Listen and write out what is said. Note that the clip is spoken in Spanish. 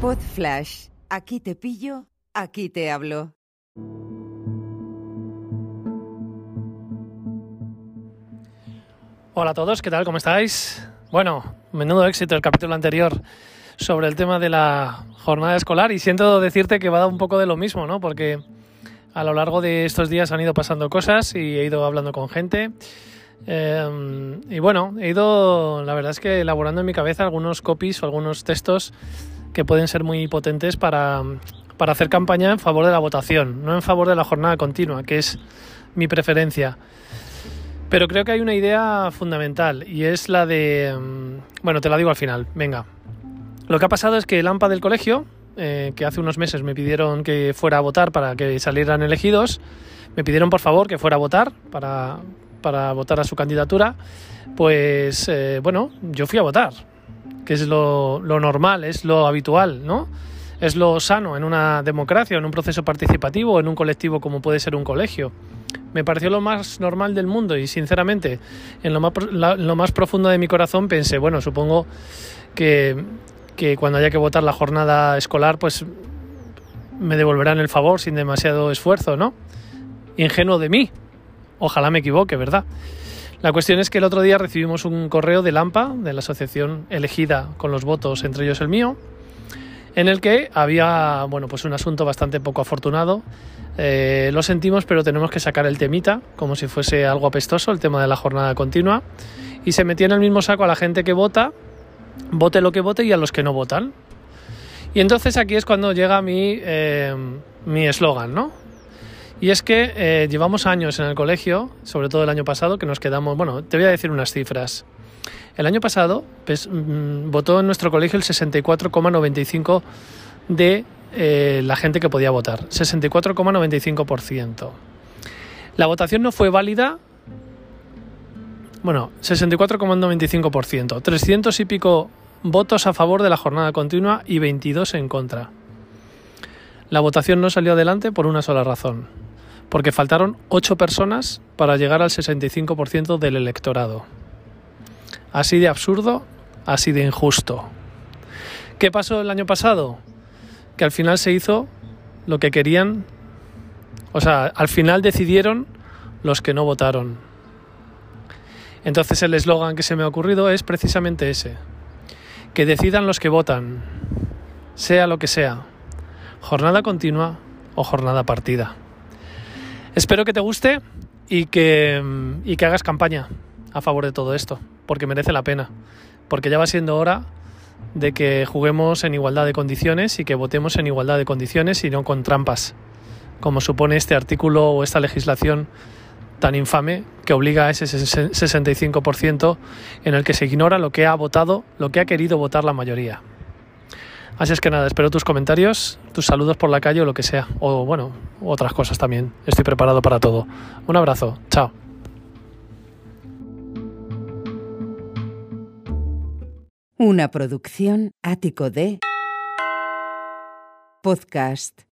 Pod Flash. Aquí te pillo, aquí te hablo. Hola a todos, ¿qué tal? ¿Cómo estáis? Bueno, menudo éxito el capítulo anterior sobre el tema de la jornada escolar y siento decirte que va a dar un poco de lo mismo, ¿no? Porque a lo largo de estos días han ido pasando cosas y he ido hablando con gente. Eh, y bueno, he ido, la verdad es que elaborando en mi cabeza algunos copies o algunos textos que pueden ser muy potentes para, para hacer campaña en favor de la votación, no en favor de la jornada continua, que es mi preferencia. Pero creo que hay una idea fundamental y es la de... mm, Bueno, te la digo al final, venga. Lo que ha pasado es que el AMPA del colegio, eh, que hace unos meses me pidieron que fuera a votar para que salieran elegidos, me pidieron por favor que fuera a votar para, para votar a su candidatura, pues eh, bueno, yo fui a votar, que es lo, lo normal, es lo habitual, ¿no? Es lo sano en una democracia, en un proceso participativo, en un colectivo como puede ser un colegio. Me pareció lo más normal del mundo y sinceramente en lo más, lo más profundo de mi corazón pensé, bueno, supongo que, que cuando haya que votar la jornada escolar, pues me devolverán el favor sin demasiado esfuerzo, ¿no? Ingenuo de mí. Ojalá me equivoque, ¿verdad? La cuestión es que el otro día recibimos un correo del AMPA, de la asociación elegida con los votos, entre ellos el mío, en el que había, bueno, pues un asunto bastante poco afortunado. Eh, lo sentimos, pero tenemos que sacar el temita, como si fuese algo apestoso, el tema de la jornada continua, y se metía en el mismo saco a la gente que vota, vote lo que vote, y a los que no votan. Y entonces aquí es cuando llega mi eh, mi eslogan, ¿no? Y es que eh, llevamos años en el colegio, sobre todo el año pasado, que nos quedamos, bueno, te voy a decir unas cifras. El año pasado pues, mm, votó en nuestro colegio el 64,95% de eh, la gente que podía votar. 64,95%. La votación no fue válida. Bueno, 64,95%. 300 y pico votos a favor de la jornada continua y 22 en contra. La votación no salió adelante por una sola razón. Porque faltaron 8 personas para llegar al 65% del electorado. Así de absurdo, así de injusto. ¿Qué pasó el año pasado? Que al final se hizo lo que querían, o sea, al final decidieron los que no votaron. Entonces el eslogan que se me ha ocurrido es precisamente ese, que decidan los que votan, sea lo que sea, jornada continua o jornada partida. Espero que te guste y que, hagas campaña a favor de todo esto, porque merece la pena, porque ya va siendo hora de que juguemos en igualdad de condiciones y que votemos en igualdad de condiciones y no con trampas, como supone este artículo o esta legislación tan infame que obliga a ese 65% en el que se ignora lo que ha votado, lo que ha querido votar la mayoría. Así es que nada, espero tus comentarios, tus saludos por la calle o lo que sea, o bueno, otras cosas también. Estoy preparado para todo. Un abrazo, chao. Una producción ático de podcast